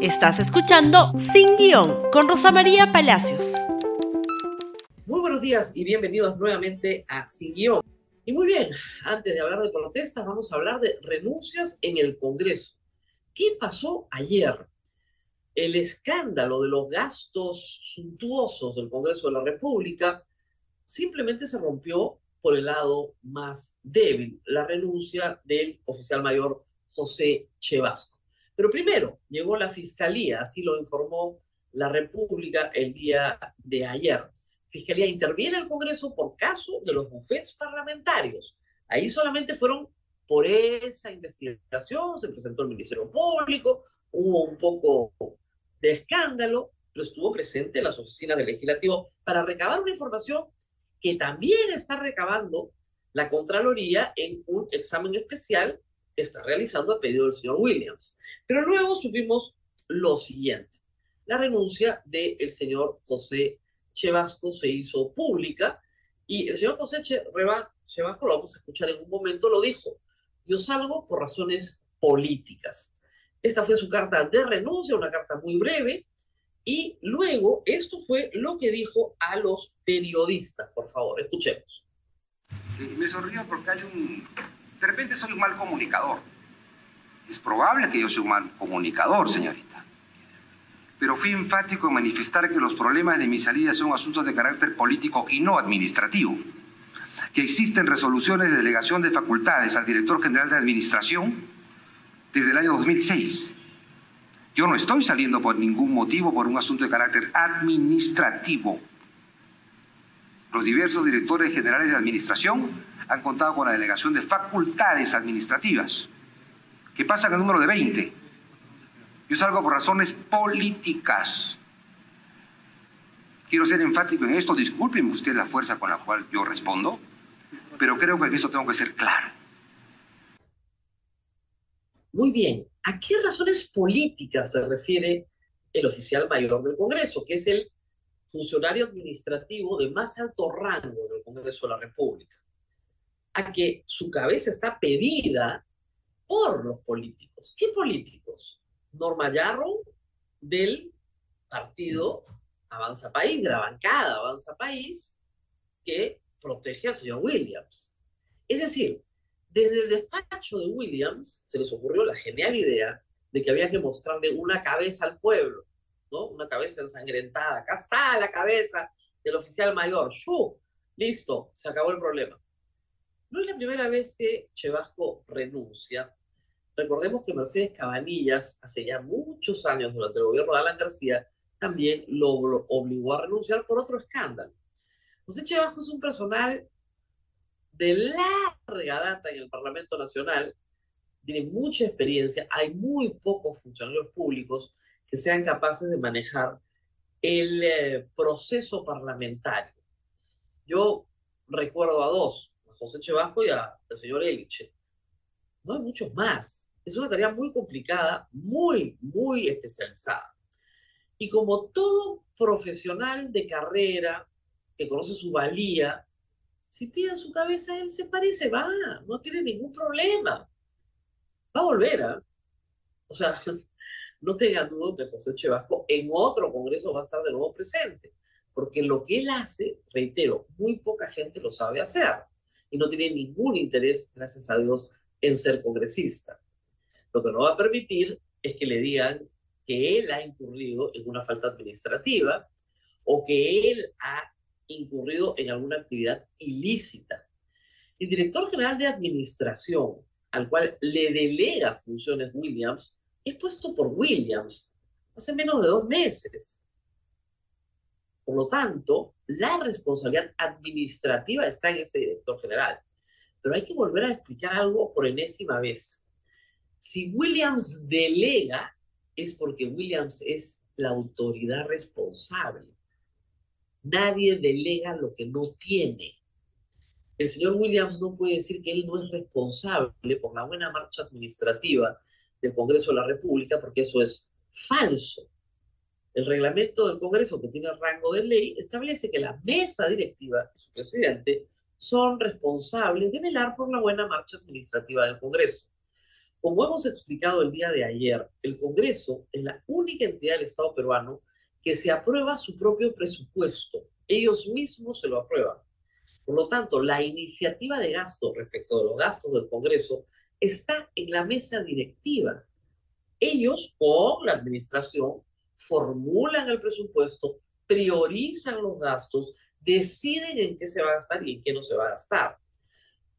Estás escuchando Sin Guión con Rosa María Palacios. Muy buenos días y bienvenidos nuevamente a Sin Guión. Y muy bien, antes de hablar de protestas, vamos a hablar de renuncias en el Congreso. ¿Qué pasó ayer? El escándalo de los gastos suntuosos del Congreso de la República simplemente se rompió por el lado más débil, la renuncia del oficial mayor José Chevasco. Pero primero llegó la fiscalía, así lo informó la República el día de ayer. Fiscalía interviene el Congreso por caso de los bufetes parlamentarios. Ahí solamente fueron por esa investigación, se presentó el Ministerio Público, hubo un poco de escándalo, pero estuvo presente en las oficinas del legislativo para recabar una información que también está recabando la Contraloría en un examen especial está realizando a pedido del señor Williams. Pero luego supimos lo siguiente. La renuncia del señor José Chevasco se hizo pública y el señor José Chevasco, lo vamos a escuchar en un momento, lo dijo. Yo salgo por razones políticas. Esta fue su carta de renuncia, una carta muy breve. Y luego, esto fue lo que dijo a los periodistas. Por favor, escuchemos. Me sonrío porque hay un de repente soy un mal comunicador. Es probable que yo sea un mal comunicador, señorita. Pero fui enfático en manifestar que los problemas de mi salida son asuntos de carácter político y no administrativo. Que existen resoluciones de delegación de facultades al director general de administración desde el año 2006. Yo no estoy saliendo por ningún motivo por un asunto de carácter administrativo. Los diversos directores generales de administración han contado con la delegación de facultades administrativas, que pasan al número de 20. Yo salgo por razones políticas. Quiero ser enfático en esto, discúlpenme usted la fuerza con la cual yo respondo, pero creo que en eso tengo que ser claro. Muy bien, ¿a qué razones políticas se refiere el oficial mayor del Congreso, que es el funcionario administrativo de más alto rango del Congreso de la República? a que su cabeza está pedida por los políticos. ¿Qué políticos? Norma Yarro del partido Avanza País, de la bancada Avanza País, que protege al señor Williams. Es decir, desde el despacho de Williams se les ocurrió la genial idea de que había que mostrarle una cabeza al pueblo, ¿no? Una cabeza ensangrentada. Acá está la cabeza del oficial mayor. ¡Shu! Listo, se acabó el problema. No es la primera vez que Chevasco renuncia. Recordemos que Mercedes Cabanillas, hace ya muchos años, durante el gobierno de Alan García, también lo obligó a renunciar por otro escándalo. José Chevasco es un personal de larga data en el Parlamento Nacional, tiene mucha experiencia, hay muy pocos funcionarios públicos que sean capaces de manejar el eh, proceso parlamentario. Yo recuerdo a dos, José Chevasco y al señor Eliche. No hay muchos más. Es una tarea muy complicada, muy, muy especializada. Y como todo profesional de carrera que conoce su valía, si pide su cabeza, él se parece, va, no tiene ningún problema. Va a volver, ¿ah? O sea, no tengan duda que José Chevasco en otro congreso va a estar de nuevo presente, porque lo que él hace, reitero, muy poca gente lo sabe hacer y no tiene ningún interés, gracias a Dios, en ser congresista. Lo que no va a permitir es que le digan que él ha incurrido en una falta administrativa o que él ha incurrido en alguna actividad ilícita. El director general de administración, al cual le delega funciones Williams, es puesto por Williams hace menos de dos meses. Por lo tanto, la responsabilidad administrativa está en ese director general. Pero hay que volver a explicar algo por enésima vez. Si Williams delega, es porque Williams es la autoridad responsable. Nadie delega lo que no tiene. El señor Williams no puede decir que él no es responsable por la buena marcha administrativa del Congreso de la República, porque eso es falso. El reglamento del Congreso, que tiene rango de ley, establece que la mesa directiva y su presidente son responsables de velar por la buena marcha administrativa del Congreso. Como hemos explicado el día de ayer, el Congreso es la única entidad del Estado peruano que se aprueba su propio presupuesto. Ellos mismos se lo aprueban. Por lo tanto, la iniciativa de gasto respecto de los gastos del Congreso está en la mesa directiva. Ellos, con la administración, formulan el presupuesto, priorizan los gastos, deciden en qué se va a gastar y en qué no se va a gastar.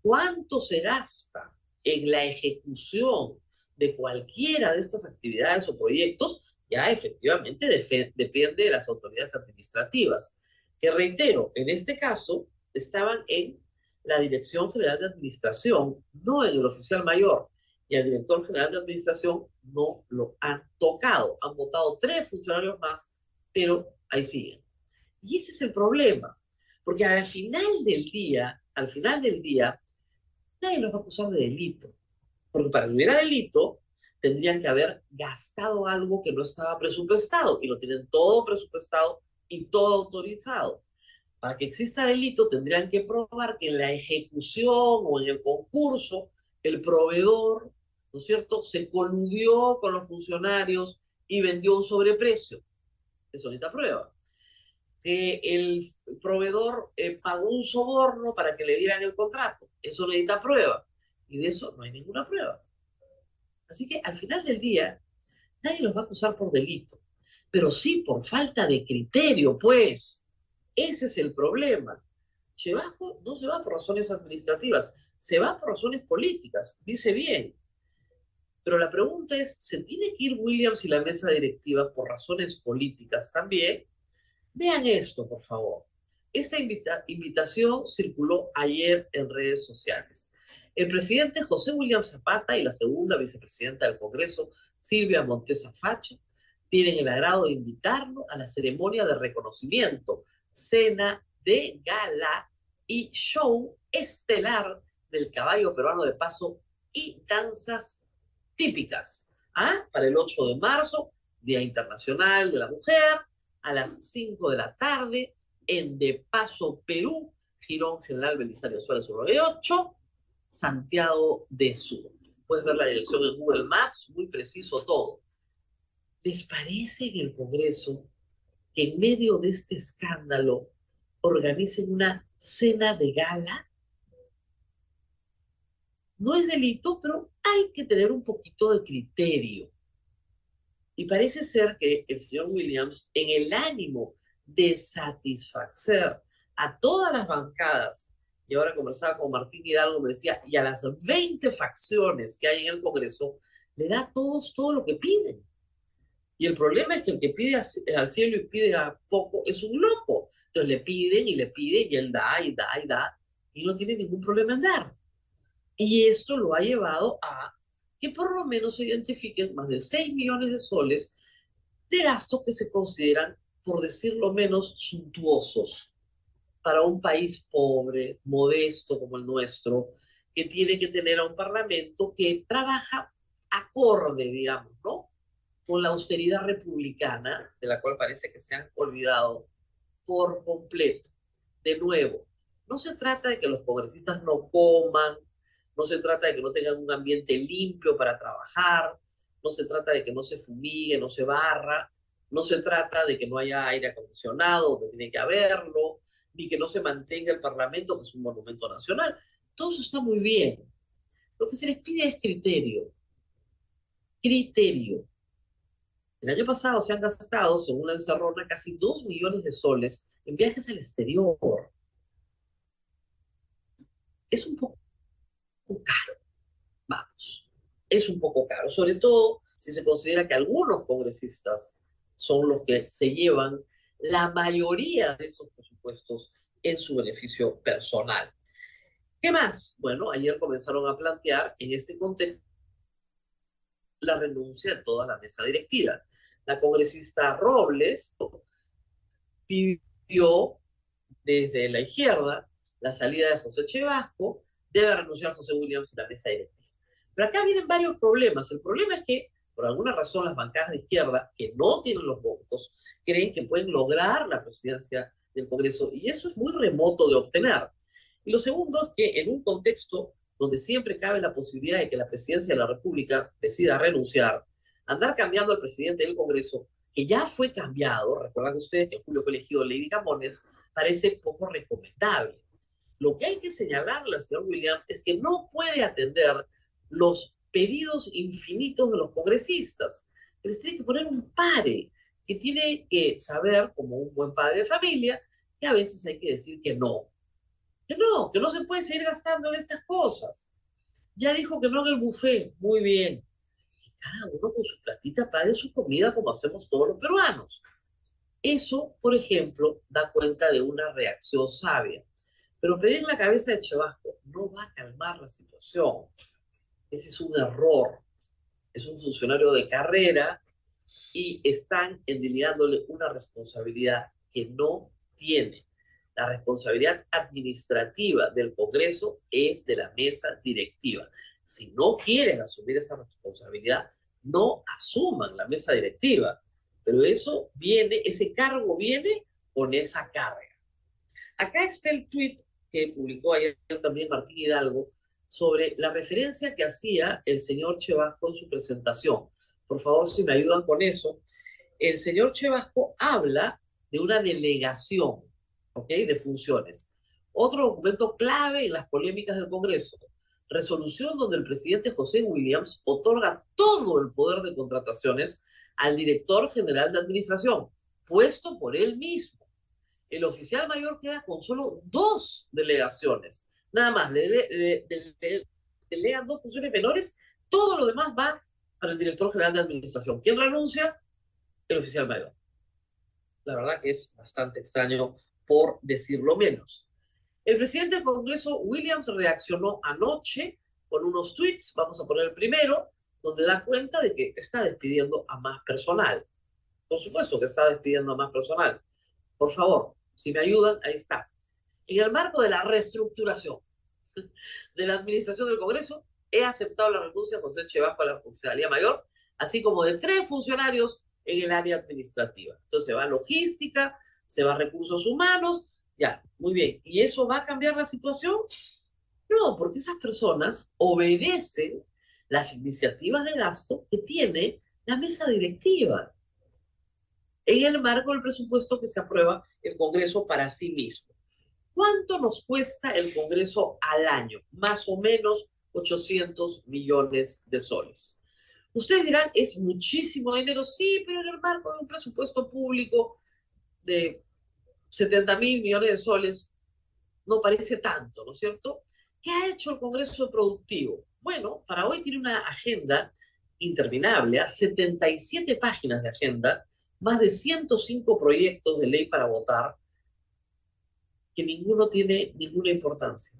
¿Cuánto se gasta en la ejecución de cualquiera de estas actividades o proyectos? Ya efectivamente depende de las autoridades administrativas, que reitero, en este caso estaban en la Dirección General de Administración, no en el oficial mayor, y el director general de Administración no lo han tocado. Han votado tres funcionarios más, pero ahí siguen. Y ese es el problema, porque al final del día, al final del día, nadie los va a acusar de delito, porque para que hubiera delito, tendrían que haber gastado algo que no estaba presupuestado, y lo tienen todo presupuestado y todo autorizado. Para que exista delito, tendrían que probar que en la ejecución o en el concurso, el proveedor, ¿no es cierto?, se coludió con los funcionarios y vendió un sobreprecio. Eso necesita prueba. Que el proveedor eh, pagó un soborno para que le dieran el contrato. Eso necesita prueba. Y de eso no hay ninguna prueba. Así que al final del día, nadie los va a acusar por delito, pero sí por falta de criterio, pues. Ese es el problema. Chevasco no se va por razones administrativas, se va por razones políticas, dice bien. Pero la pregunta es, ¿se tiene que ir Williams y la mesa directiva por razones políticas también? Vean esto, por favor. Esta invitación circuló ayer en redes sociales. El presidente José William Zapata y la segunda vicepresidenta del Congreso, Silvia Montesa Facho, tienen el agrado de invitarlo a la ceremonia de reconocimiento, cena de gala y show estelar del caballo peruano de paso y danzas típicas. ¿Ah? Para el 8 de marzo, Día Internacional de la Mujer, a las 5 de la tarde, en De Paso, Perú, Girón General Belisario Suárez 8, Santiago de Sur. Puedes ver la dirección en Google Maps, muy preciso todo. ¿Les parece el Congreso en medio de este escándalo organicen una cena de gala? No es delito, pero hay que tener un poquito de criterio. Y parece ser que el señor Williams, en el ánimo de satisfacer a todas las bancadas y ahora conversaba con Martín Hidalgo, me decía, y a las 20 facciones que hay en el Congreso, le da a todos todo lo que piden. Y el problema es que el que pide al cielo y pide a poco es un loco. Entonces le piden y le piden y él da y da y da y no tiene ningún problema en dar. Y esto lo ha llevado a que por lo menos se identifiquen más de 6 millones de soles de gastos que se consideran, por decirlo menos, suntuosos para un país pobre, modesto como el nuestro, que tiene que tener a un parlamento que trabaja acorde, digamos, ¿no? Con la austeridad republicana, de la cual parece que se han olvidado por completo. De nuevo, no se trata de que los congresistas no coman, no se trata de que no tengan un ambiente limpio para trabajar, no se trata de que no se fumigue, no se barra, no se trata de que no haya aire acondicionado, donde tiene que haberlo, ni que no se mantenga el Parlamento, que es un monumento nacional. Todo eso está muy bien. Lo que se les pide es criterio. Criterio. El año pasado se han gastado, según la encerrona, casi dos millones de soles en viajes al exterior. Es un poco caro. Vamos. Es un poco caro, sobre todo si se considera que algunos congresistas son los que se llevan la mayoría de esos presupuestos en su beneficio personal. ¿Qué más? Bueno, ayer comenzaron a plantear en este contexto la renuncia de toda la mesa directiva. La congresista Robles pidió desde la izquierda la salida de José Chevasco, debe renunciar José Williams a la mesa directiva. Pero acá vienen varios problemas. El problema es que por alguna razón las bancadas de izquierda, que no tienen los votos, creen que pueden lograr la presidencia del Congreso y eso es muy remoto de obtener. Y lo segundo es que en un contexto donde siempre cabe la posibilidad de que la presidencia de la República decida renunciar, andar cambiando al presidente del Congreso, que ya fue cambiado, recuerdan ustedes que en julio fue elegido Lady Camones, parece poco recomendable. Lo que hay que señalarle al señor William es que no puede atender los pedidos infinitos de los congresistas, les tiene que poner un pare, que tiene que saber, como un buen padre de familia, que a veces hay que decir que no. Que no, que no se puede seguir gastando en estas cosas. Ya dijo que no en el buffet, muy bien. Que cada uno con su platita pague su comida como hacemos todos los peruanos. Eso, por ejemplo, da cuenta de una reacción sabia. Pero pedir la cabeza de Chevasco no va a calmar la situación. Ese es un error. Es un funcionario de carrera y están endiligándole una responsabilidad que no tiene. La responsabilidad administrativa del Congreso es de la mesa directiva. Si no quieren asumir esa responsabilidad, no asuman la mesa directiva. Pero eso viene, ese cargo viene con esa carga. Acá está el tuit que publicó ayer también Martín Hidalgo sobre la referencia que hacía el señor Chevasco en su presentación. Por favor, si me ayudan con eso. El señor Chevasco habla de una delegación, ¿ok? De funciones. Otro documento clave en las polémicas del Congreso. Resolución donde el presidente José Williams otorga todo el poder de contrataciones al director general de administración, puesto por él mismo. El oficial mayor queda con solo dos delegaciones. Nada más, le, dos funciones menores, todo lo demás va para el director general de administración. ¿Quién renuncia? El oficial mayor. La verdad que es bastante extraño, por decirlo menos. El presidente del Congreso, Williams, reaccionó anoche con unos tweets, vamos a poner el primero, donde da cuenta de que está despidiendo a más personal. Por supuesto que está despidiendo a más personal. Por favor, si me ayudan, ahí está. En el marco de la reestructuración de la administración del Congreso, he aceptado la renuncia de José Chevasco a la Funcionalía Mayor, así como de tres funcionarios en el área administrativa. Entonces va logística, se va a recursos humanos, ya, muy bien. ¿Y eso va a cambiar la situación? No, porque esas personas obedecen las iniciativas de gasto que tiene la mesa directiva en el marco del presupuesto que se aprueba el Congreso para sí mismo. ¿Cuánto nos cuesta el Congreso al año? Más o menos 800 millones de soles. Ustedes dirán, es muchísimo dinero, sí, pero en el marco de un presupuesto público de 70 mil millones de soles, no parece tanto, ¿no es cierto? ¿Qué ha hecho el Congreso Productivo? Bueno, para hoy tiene una agenda interminable, 77 páginas de agenda, más de 105 proyectos de ley para votar, que ninguno tiene ninguna importancia.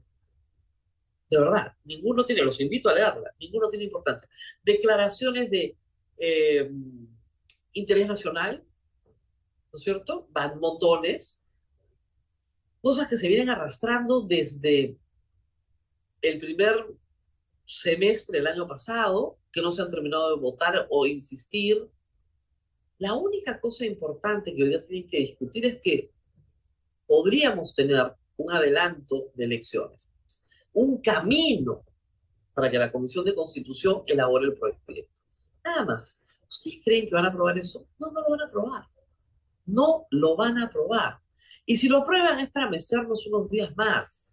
De verdad, ninguno tiene, los invito a leerla, ninguno tiene importancia. Declaraciones de eh, interés nacional, ¿no es cierto? Van montones. Cosas que se vienen arrastrando desde el primer semestre del año pasado, que no se han terminado de votar o insistir. La única cosa importante que hoy día tienen que discutir es que podríamos tener un adelanto de elecciones, un camino para que la Comisión de Constitución elabore el proyecto. Nada más. ¿Ustedes creen que van a aprobar eso? No, no lo van a aprobar. No lo van a aprobar. Y si lo aprueban es para mecernos unos días más.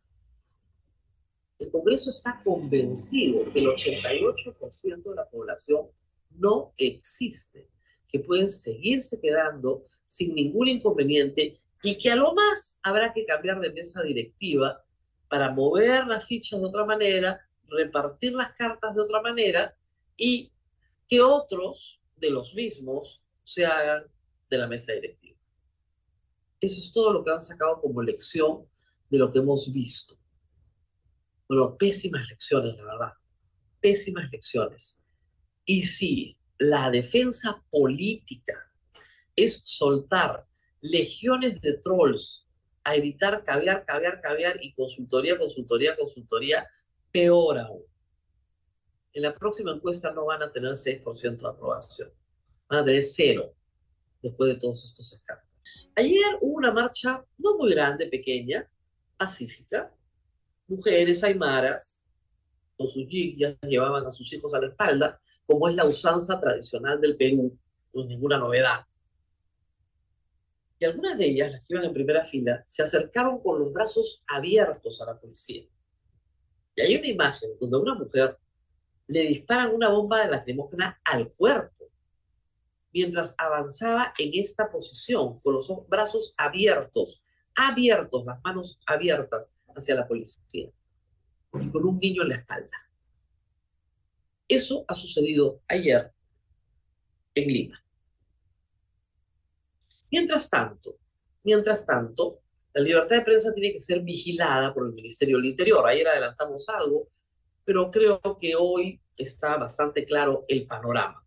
El Congreso está convencido que el 88% de la población no existe, que pueden seguirse quedando sin ningún inconveniente y que a lo más habrá que cambiar de mesa directiva para mover las fichas de otra manera, repartir las cartas de otra manera y que otros de los mismos se hagan de la mesa directiva. Eso es todo lo que han sacado como lección de lo que hemos visto. Bueno, pésimas lecciones, la verdad. Pésimas lecciones. Y si la defensa política es soltar legiones de trolls a evitar caviar, caviar, caviar y consultoría, consultoría, consultoría, peor aún. En la próxima encuesta no van a tener 6% de aprobación, van a tener cero después de todos estos escándalos. Ayer hubo una marcha no muy grande, pequeña, pacífica, mujeres aymaras, con sus ya llevaban a sus hijos a la espalda, como es la usanza tradicional del Perú, no es ninguna novedad. Y algunas de ellas, las que iban en primera fila, se acercaron con los brazos abiertos a la policía. Y hay una imagen donde una mujer le disparan una bomba de lacrimógena al cuerpo mientras avanzaba en esta posición, con los brazos abiertos, abiertos, las manos abiertas hacia la policía y con un niño en la espalda. Eso ha sucedido ayer en Lima. Mientras tanto, mientras tanto, la libertad de prensa tiene que ser vigilada por el Ministerio del Interior. Ayer adelantamos algo, pero creo que hoy está bastante claro el panorama.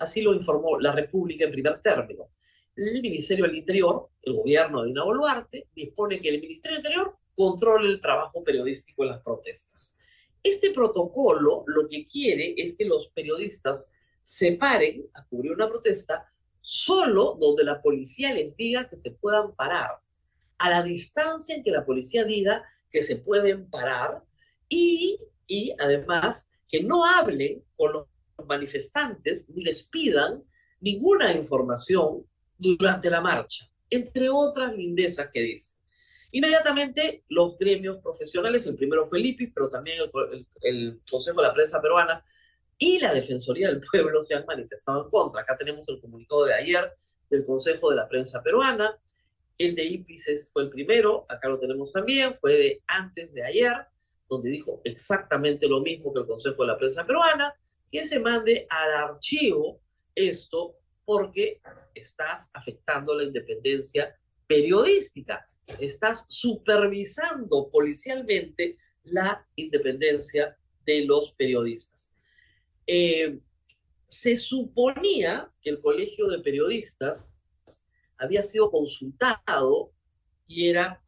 Así lo informó la República en primer término. El Ministerio del Interior, el gobierno de Dina Boluarte, dispone que el Ministerio del Interior controle el trabajo periodístico en las protestas. Este protocolo lo que quiere es que los periodistas se paren a cubrir una protesta solo donde la policía les diga que se puedan parar, a la distancia en que la policía diga que se pueden parar y, y además que no hablen con los manifestantes ni les pidan ninguna información durante la marcha, entre otras lindezas que dice. Inmediatamente los gremios profesionales, el primero fue el IPI, pero también el, Consejo de la Prensa Peruana, y la Defensoría del Pueblo se han manifestado en contra. Acá tenemos el comunicado de ayer del Consejo de la Prensa Peruana. El de IPICES fue el primero, acá lo tenemos también, fue de antes de ayer, donde dijo exactamente lo mismo que el Consejo de la Prensa Peruana, que se mande al archivo esto porque estás afectando la independencia periodística, estás supervisando policialmente la independencia de los periodistas. Eh, se suponía que el Colegio de Periodistas había sido consultado y era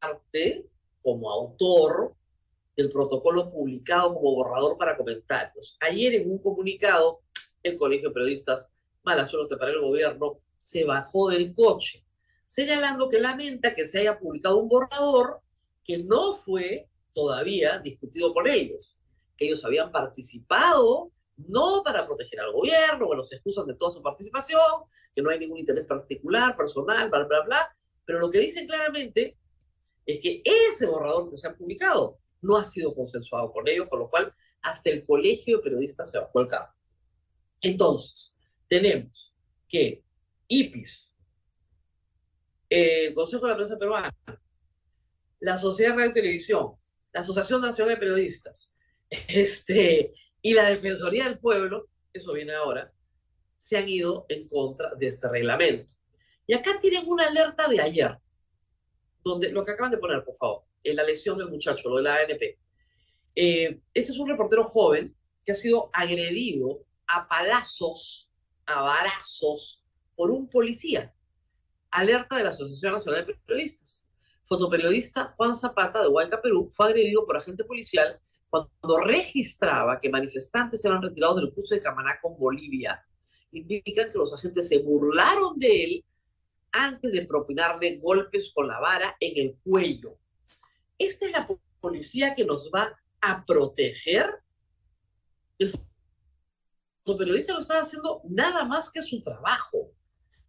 parte, como autor, del protocolo publicado como borrador para comentarios. Ayer en un comunicado, el Colegio de Periodistas, mala suerte para el gobierno, se bajó del coche, señalando que lamenta que se haya publicado un borrador que no fue todavía discutido por ellos que ellos habían participado, no para proteger al gobierno, bueno, se excusan de toda su participación, que no hay ningún interés particular, personal, bla, bla, bla, pero lo que dicen claramente es que ese borrador que se ha publicado no ha sido consensuado con ellos, con lo cual hasta el colegio de periodistas se bajó el carro. Entonces, tenemos que IPIS, el Consejo de la Prensa Peruana, la Sociedad de Radio y Televisión, la Asociación Nacional de Periodistas, este, y la Defensoría del Pueblo, eso viene ahora, se han ido en contra de este reglamento. Y acá tienen una alerta de ayer, donde lo que acaban de poner, por favor, la lesión del muchacho, lo de la ANP. Eh, este es un reportero joven que ha sido agredido a palazos, a varazos, por un policía. Alerta de la Asociación Nacional de Periodistas. Fotoperiodista Juan Zapata de Huayca, Perú, fue agredido por agente policial cuando registraba que manifestantes eran retirados del curso de Camaná con Bolivia, indican que los agentes se burlaron de él antes de propinarle golpes con la vara en el cuello. ¿Esta es la policía que nos va a proteger? El periodista no está haciendo nada más que su trabajo.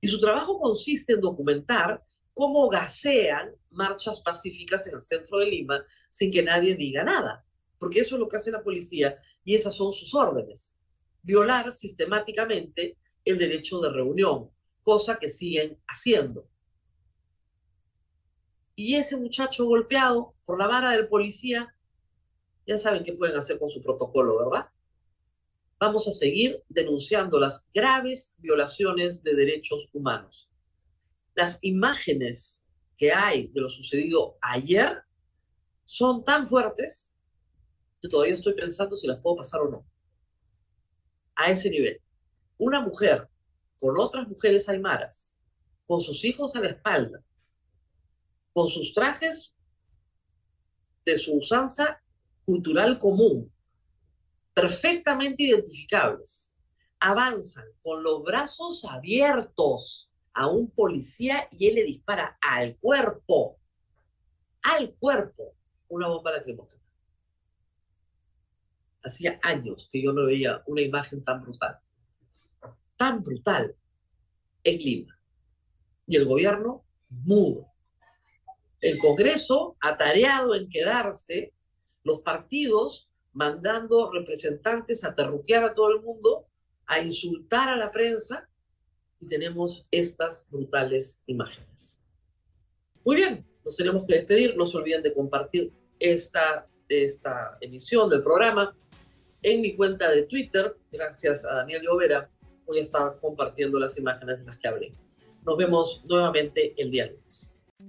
Y su trabajo consiste en documentar cómo gasean marchas pacíficas en el centro de Lima sin que nadie diga nada porque eso es lo que hace la policía y esas son sus órdenes. Violar sistemáticamente el derecho de reunión, cosa que siguen haciendo. Y ese muchacho golpeado por la vara del policía, ya saben qué pueden hacer con su protocolo, ¿verdad? Vamos a seguir denunciando las graves violaciones de derechos humanos. Las imágenes que hay de lo sucedido ayer son tan fuertes todavía estoy pensando si las puedo pasar o no. A ese nivel. Una mujer con otras mujeres aymaras, con sus hijos a la espalda, con sus trajes de su usanza cultural común, perfectamente identificables, avanzan con los brazos abiertos a un policía y él le dispara al cuerpo, al cuerpo, una bomba lacrimógena. Hacía años que yo no veía una imagen tan brutal, tan brutal en Lima. Y el gobierno mudo. El Congreso atareado en quedarse, los partidos mandando representantes a terruquear a todo el mundo, a insultar a la prensa, y tenemos estas brutales imágenes. Muy bien, nos tenemos que despedir. No se olviden de compartir esta, esta emisión del programa en mi cuenta de Twitter. Gracias a Daniel Llovera, voy a estar compartiendo las imágenes de las que hablé. Nos vemos nuevamente el día lunes.